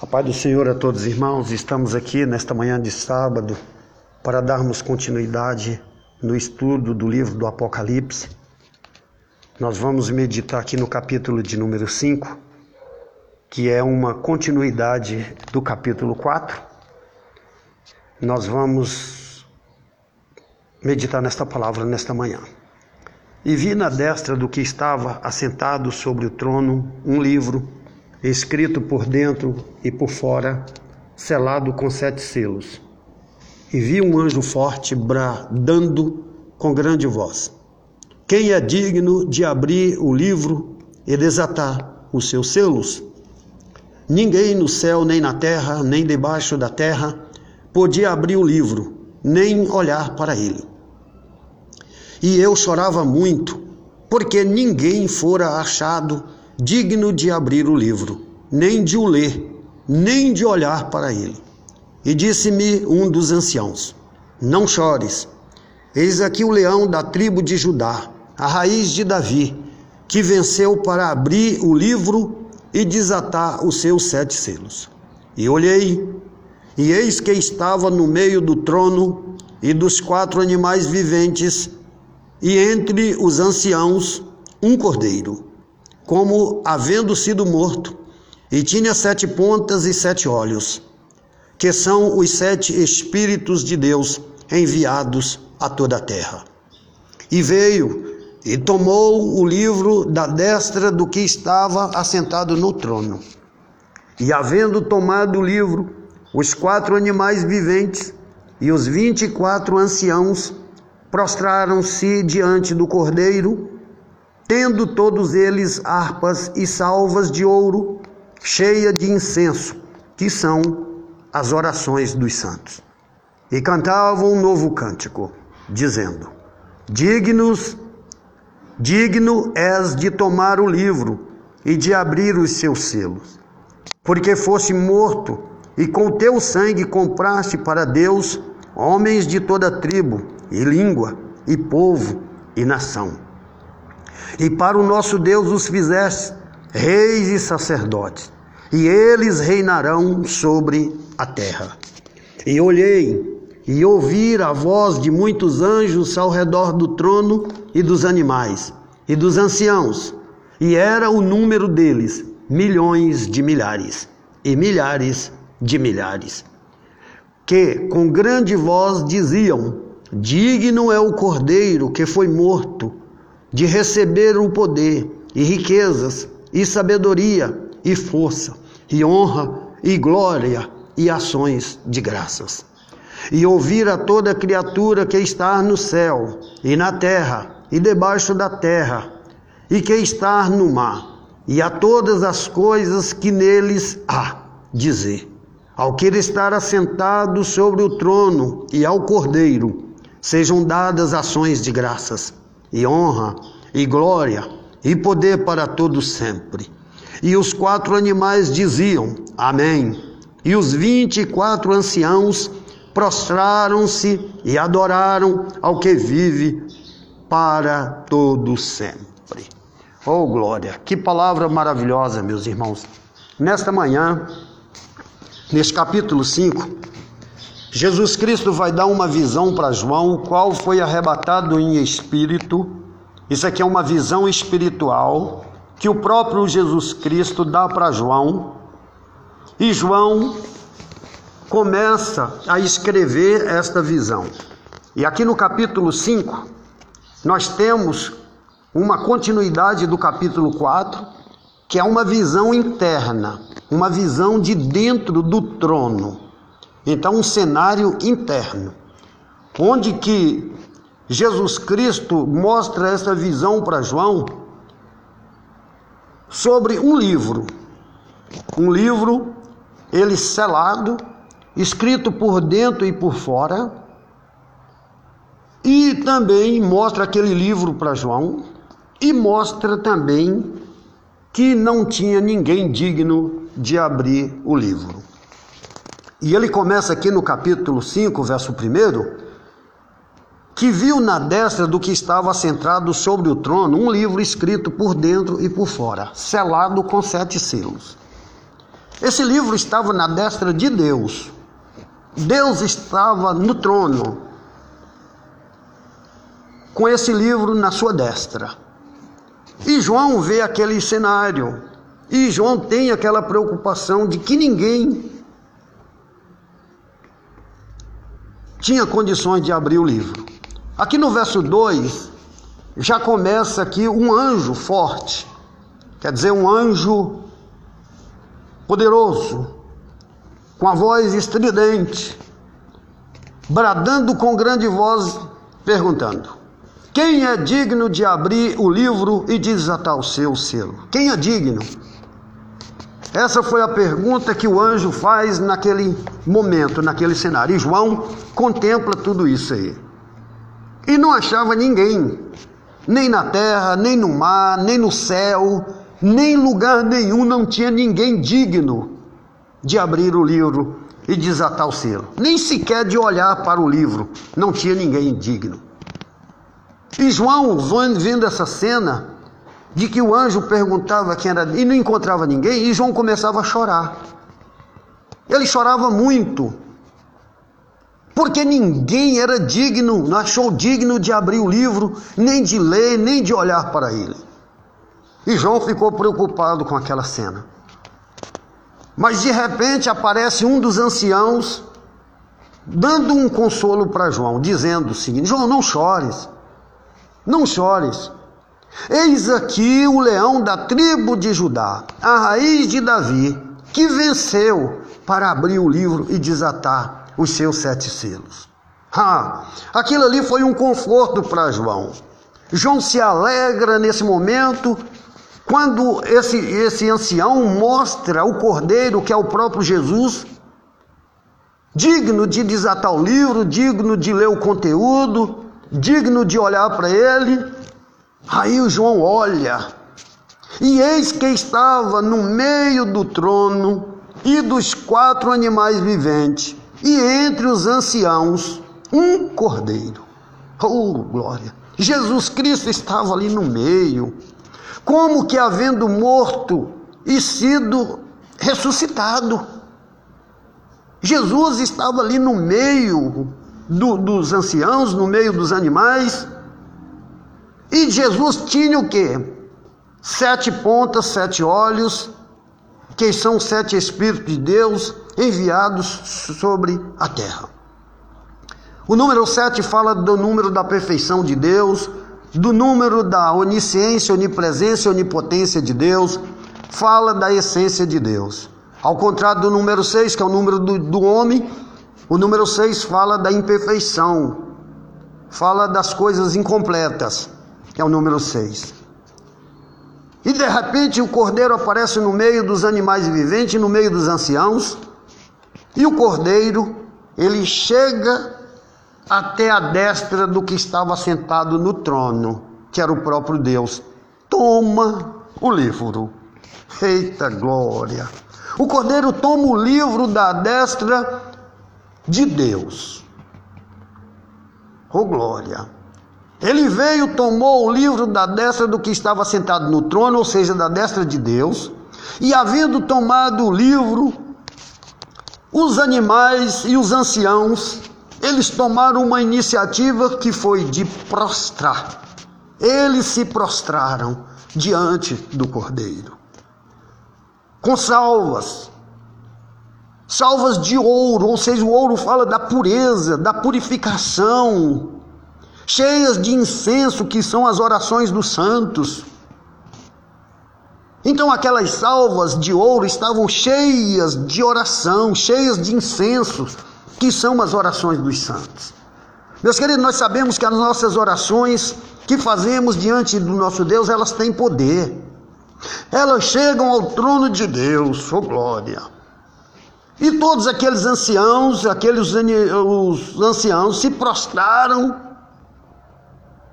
A paz do Senhor a todos irmãos, estamos aqui nesta manhã de sábado para darmos continuidade no estudo do livro do Apocalipse. Nós vamos meditar aqui no capítulo de número 5, que é uma continuidade do capítulo 4. Nós vamos meditar nesta palavra nesta manhã. E vi na destra do que estava assentado sobre o trono um livro escrito por dentro e por fora, selado com sete selos. E vi um anjo forte bradando com grande voz: Quem é digno de abrir o livro e desatar os seus selos? Ninguém no céu, nem na terra, nem debaixo da terra podia abrir o livro, nem olhar para ele. E eu chorava muito, porque ninguém fora achado digno de abrir o livro, nem de o ler, nem de olhar para ele. E disse-me um dos anciãos: Não chores, eis aqui o leão da tribo de Judá, a raiz de Davi, que venceu para abrir o livro e desatar os seus sete selos. E olhei, e eis que estava no meio do trono e dos quatro animais viventes, e entre os anciãos um cordeiro como havendo sido morto, e tinha sete pontas e sete olhos, que são os sete Espíritos de Deus enviados a toda a terra. E veio e tomou o livro da destra do que estava assentado no trono. E havendo tomado o livro, os quatro animais viventes e os vinte e quatro anciãos prostraram-se diante do cordeiro tendo todos eles harpas e salvas de ouro, cheia de incenso, que são as orações dos santos. E cantavam um novo cântico, dizendo: Dignos, digno és de tomar o livro e de abrir os seus selos, porque foste morto e com teu sangue compraste para Deus homens de toda tribo e língua e povo e nação e para o nosso Deus os fizeste reis e sacerdotes, e eles reinarão sobre a terra. E olhei e ouvi a voz de muitos anjos ao redor do trono e dos animais e dos anciãos, e era o número deles milhões de milhares e milhares de milhares, que com grande voz diziam: Digno é o cordeiro que foi morto de receber o poder e riquezas e sabedoria e força e honra e glória e ações de graças. E ouvir a toda criatura que está no céu e na terra e debaixo da terra e que está no mar e a todas as coisas que neles há dizer. Ao que estar assentado sobre o trono e ao cordeiro sejam dadas ações de graças e honra, e glória, e poder para todos sempre. E os quatro animais diziam: Amém. E os vinte e quatro anciãos prostraram-se e adoraram ao que vive para todo sempre. Oh glória! Que palavra maravilhosa, meus irmãos. Nesta manhã, neste capítulo 5, Jesus Cristo vai dar uma visão para João, o qual foi arrebatado em espírito. Isso aqui é uma visão espiritual que o próprio Jesus Cristo dá para João. E João começa a escrever esta visão. E aqui no capítulo 5, nós temos uma continuidade do capítulo 4, que é uma visão interna, uma visão de dentro do trono. Então, um cenário interno, onde que Jesus Cristo mostra essa visão para João sobre um livro. Um livro, ele selado, escrito por dentro e por fora, e também mostra aquele livro para João, e mostra também que não tinha ninguém digno de abrir o livro. E ele começa aqui no capítulo 5, verso 1, que viu na destra do que estava centrado sobre o trono um livro escrito por dentro e por fora, selado com sete selos. Esse livro estava na destra de Deus. Deus estava no trono, com esse livro na sua destra. E João vê aquele cenário, e João tem aquela preocupação de que ninguém tinha condições de abrir o livro. Aqui no verso 2, já começa aqui um anjo forte, quer dizer, um anjo poderoso, com a voz estridente, bradando com grande voz, perguntando: Quem é digno de abrir o livro e desatar o seu selo? Quem é digno? Essa foi a pergunta que o anjo faz naquele momento, naquele cenário. E João contempla tudo isso aí. E não achava ninguém, nem na terra, nem no mar, nem no céu, nem lugar nenhum, não tinha ninguém digno de abrir o livro e desatar o selo. Nem sequer de olhar para o livro, não tinha ninguém digno. E João, vendo essa cena, de que o anjo perguntava quem era e não encontrava ninguém, e João começava a chorar. Ele chorava muito, porque ninguém era digno, não achou digno de abrir o livro, nem de ler, nem de olhar para ele. E João ficou preocupado com aquela cena. Mas de repente aparece um dos anciãos, dando um consolo para João, dizendo o seguinte: João, não chores, não chores. Eis aqui o leão da tribo de Judá, a raiz de Davi, que venceu para abrir o livro e desatar os seus sete selos. Ah, aquilo ali foi um conforto para João. João se alegra nesse momento quando esse, esse ancião mostra o cordeiro, que é o próprio Jesus, digno de desatar o livro, digno de ler o conteúdo, digno de olhar para ele Aí o João olha, e eis que estava no meio do trono e dos quatro animais viventes, e entre os anciãos, um cordeiro. Oh, glória! Jesus Cristo estava ali no meio, como que havendo morto e sido ressuscitado. Jesus estava ali no meio do, dos anciãos, no meio dos animais, e Jesus tinha o quê? Sete pontas, sete olhos, que são sete Espíritos de Deus enviados sobre a terra. O número sete fala do número da perfeição de Deus, do número da onisciência, onipresença e onipotência de Deus, fala da essência de Deus. Ao contrário do número seis, que é o número do, do homem, o número seis fala da imperfeição, fala das coisas incompletas é o número 6. E de repente o cordeiro aparece no meio dos animais viventes, no meio dos anciãos, e o cordeiro, ele chega até a destra do que estava sentado no trono, que era o próprio Deus. Toma o livro. Eita glória! O cordeiro toma o livro da destra de Deus. Oh glória! Ele veio, tomou o livro da destra do que estava sentado no trono, ou seja, da destra de Deus, e havendo tomado o livro, os animais e os anciãos, eles tomaram uma iniciativa que foi de prostrar. Eles se prostraram diante do Cordeiro, com salvas, salvas de ouro, ou seja, o ouro fala da pureza, da purificação, cheias de incenso, que são as orações dos santos. Então aquelas salvas de ouro estavam cheias de oração, cheias de incenso, que são as orações dos santos. Meus queridos, nós sabemos que as nossas orações que fazemos diante do nosso Deus, elas têm poder. Elas chegam ao trono de Deus, oh glória. E todos aqueles anciãos, aqueles os anciãos se prostraram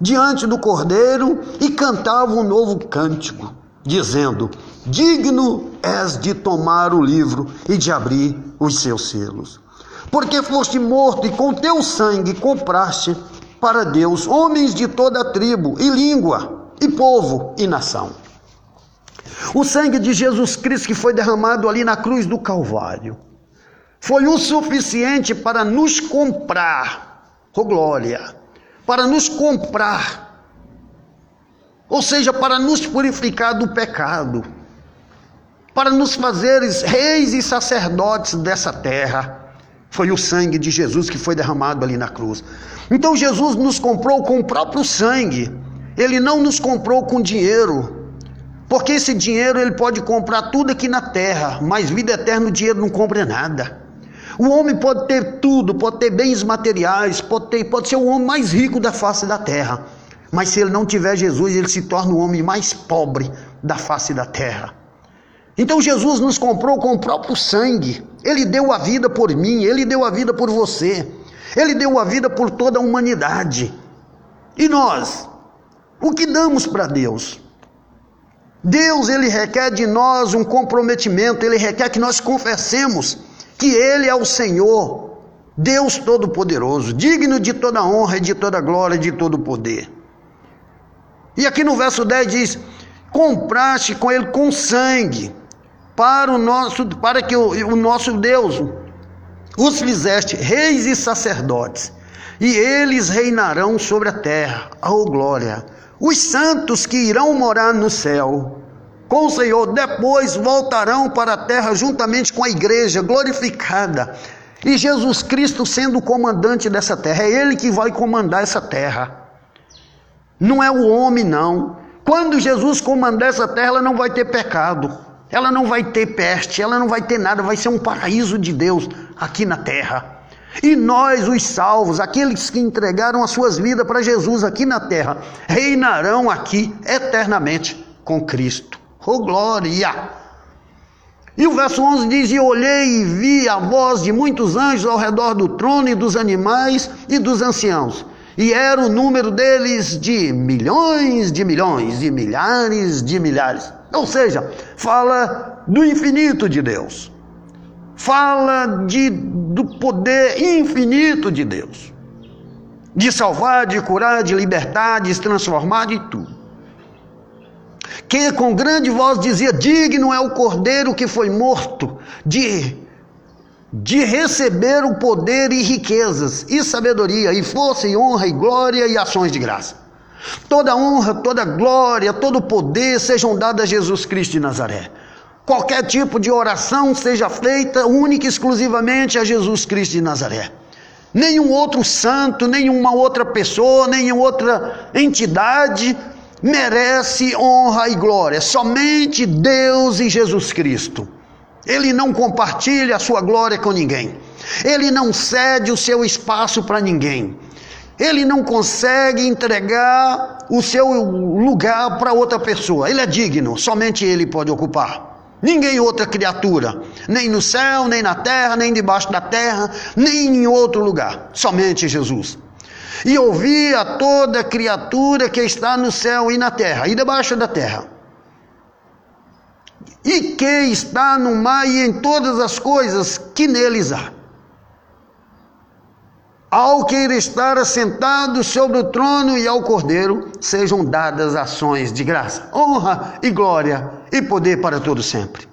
diante do cordeiro e cantava um novo cântico, dizendo: Digno és de tomar o livro e de abrir os seus selos. Porque foste morto e com teu sangue compraste para Deus homens de toda tribo e língua e povo e nação. O sangue de Jesus Cristo que foi derramado ali na cruz do Calvário foi o suficiente para nos comprar, oh glória, para nos comprar, ou seja, para nos purificar do pecado, para nos fazeres reis e sacerdotes dessa terra. Foi o sangue de Jesus que foi derramado ali na cruz. Então Jesus nos comprou com o próprio sangue. Ele não nos comprou com dinheiro. Porque esse dinheiro ele pode comprar tudo aqui na terra, mas vida eterna o dinheiro não compra nada. O homem pode ter tudo, pode ter bens materiais, pode, ter, pode ser o homem mais rico da face da terra. Mas se ele não tiver Jesus, ele se torna o homem mais pobre da face da terra. Então Jesus nos comprou com o próprio sangue. Ele deu a vida por mim, ele deu a vida por você. Ele deu a vida por toda a humanidade. E nós, o que damos para Deus? Deus, ele requer de nós um comprometimento, ele requer que nós confessemos que ele é o Senhor, Deus todo-poderoso, digno de toda honra, de toda glória, de todo poder. E aqui no verso 10 diz: "Compraste com ele com sangue, para o nosso para que o, o nosso Deus os fizeste reis e sacerdotes, e eles reinarão sobre a terra. Oh glória! Os santos que irão morar no céu com o Senhor depois voltarão para a terra juntamente com a igreja glorificada. E Jesus Cristo sendo o comandante dessa terra, é ele que vai comandar essa terra. Não é o homem não. Quando Jesus comandar essa terra, ela não vai ter pecado. Ela não vai ter peste, ela não vai ter nada, vai ser um paraíso de Deus aqui na terra. E nós, os salvos, aqueles que entregaram as suas vidas para Jesus aqui na terra, reinarão aqui eternamente com Cristo. Oh glória! E o verso 11 diz: E olhei e vi a voz de muitos anjos ao redor do trono e dos animais e dos anciãos. E era o número deles de milhões de milhões, de milhares de milhares. Ou seja, fala do infinito de Deus. Fala de, do poder infinito de Deus. De salvar, de curar, de libertar, de transformar, de tudo. Que com grande voz dizia: Digno é o cordeiro que foi morto de de receber o poder e riquezas, e sabedoria, e força, e honra, e glória, e ações de graça. Toda honra, toda glória, todo poder sejam dados a Jesus Cristo de Nazaré. Qualquer tipo de oração seja feita única e exclusivamente a Jesus Cristo de Nazaré. Nenhum outro santo, nenhuma outra pessoa, nenhuma outra entidade merece honra e glória. Somente Deus e Jesus Cristo. Ele não compartilha a sua glória com ninguém. Ele não cede o seu espaço para ninguém. Ele não consegue entregar o seu lugar para outra pessoa. Ele é digno, somente ele pode ocupar. Ninguém outra criatura, nem no céu, nem na terra, nem debaixo da terra, nem em outro lugar, somente Jesus. E ouvi a toda criatura que está no céu e na terra, e debaixo da terra, e que está no mar e em todas as coisas que neles há. Ao que estar assentado sobre o trono e ao cordeiro sejam dadas ações de graça, honra e glória e poder para todo sempre.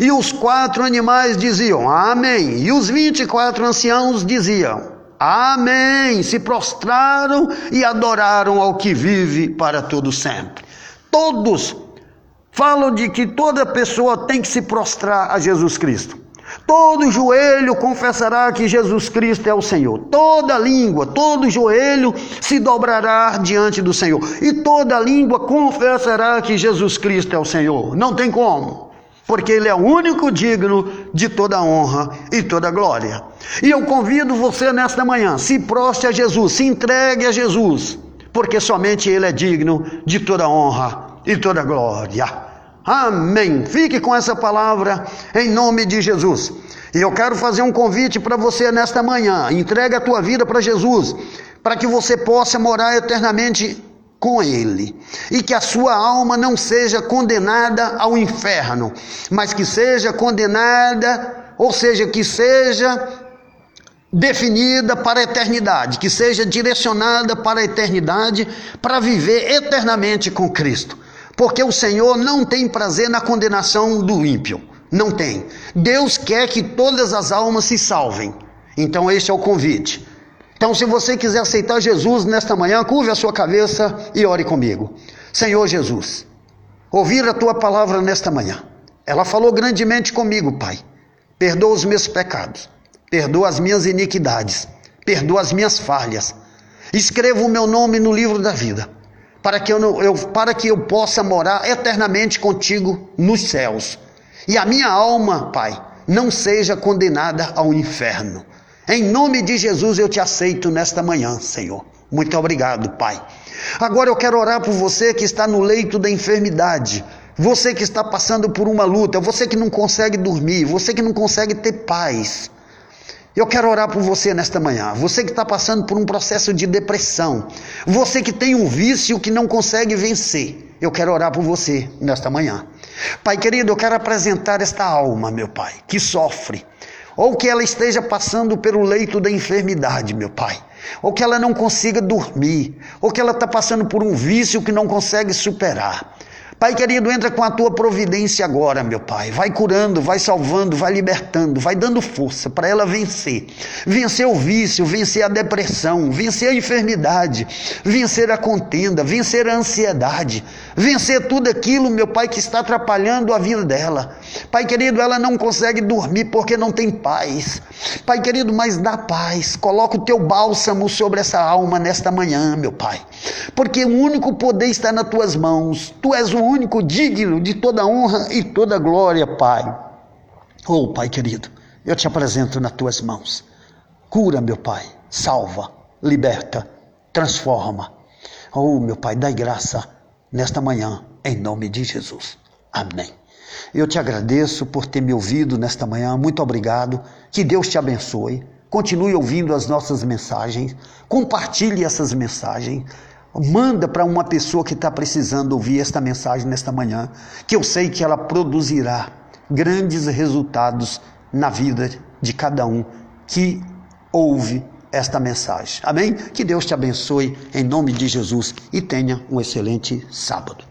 E os quatro animais diziam Amém, e os vinte e quatro anciãos diziam Amém, se prostraram e adoraram ao que vive para todo sempre. Todos falam de que toda pessoa tem que se prostrar a Jesus Cristo. Todo joelho confessará que Jesus Cristo é o Senhor. Toda língua, todo joelho se dobrará diante do Senhor. E toda língua confessará que Jesus Cristo é o Senhor. Não tem como. Porque Ele é o único digno de toda honra e toda glória. E eu convido você nesta manhã, se proste a Jesus, se entregue a Jesus, porque somente Ele é digno de toda honra e toda glória. Amém. Fique com essa palavra em nome de Jesus. E eu quero fazer um convite para você nesta manhã. Entrega a tua vida para Jesus, para que você possa morar eternamente com Ele e que a sua alma não seja condenada ao inferno, mas que seja condenada, ou seja, que seja definida para a eternidade, que seja direcionada para a eternidade, para viver eternamente com Cristo. Porque o Senhor não tem prazer na condenação do ímpio. Não tem. Deus quer que todas as almas se salvem. Então, este é o convite. Então, se você quiser aceitar Jesus nesta manhã, curve a sua cabeça e ore comigo. Senhor Jesus, ouvir a tua palavra nesta manhã. Ela falou grandemente comigo, Pai. Perdoa os meus pecados, perdoa as minhas iniquidades, perdoa as minhas falhas. Escreva o meu nome no livro da vida, para que eu, não, eu, para que eu possa morar eternamente contigo nos céus. E a minha alma, Pai, não seja condenada ao inferno. Em nome de Jesus eu te aceito nesta manhã, Senhor. Muito obrigado, Pai. Agora eu quero orar por você que está no leito da enfermidade. Você que está passando por uma luta, você que não consegue dormir, você que não consegue ter paz. Eu quero orar por você nesta manhã. Você que está passando por um processo de depressão. Você que tem um vício que não consegue vencer. Eu quero orar por você nesta manhã. Pai querido, eu quero apresentar esta alma, meu Pai, que sofre. Ou que ela esteja passando pelo leito da enfermidade, meu Pai. Ou que ela não consiga dormir. Ou que ela está passando por um vício que não consegue superar. Pai querido, entra com a tua providência agora, meu Pai. Vai curando, vai salvando, vai libertando, vai dando força para ela vencer. Vencer o vício, vencer a depressão, vencer a enfermidade, vencer a contenda, vencer a ansiedade, vencer tudo aquilo, meu Pai, que está atrapalhando a vida dela. Pai querido, ela não consegue dormir porque não tem paz. Pai querido, mas dá paz. Coloca o teu bálsamo sobre essa alma nesta manhã, meu Pai. Porque o único poder está nas tuas mãos. Tu és o único digno de toda honra e toda glória, Pai. Oh, Pai querido, eu te apresento nas tuas mãos. Cura, meu Pai. Salva, liberta, transforma. Oh, meu Pai, dai graça nesta manhã, em nome de Jesus. Amém. Eu te agradeço por ter me ouvido nesta manhã. Muito obrigado. Que Deus te abençoe. Continue ouvindo as nossas mensagens. Compartilhe essas mensagens. Manda para uma pessoa que está precisando ouvir esta mensagem nesta manhã, que eu sei que ela produzirá grandes resultados na vida de cada um que ouve esta mensagem. Amém? Que Deus te abençoe em nome de Jesus e tenha um excelente sábado.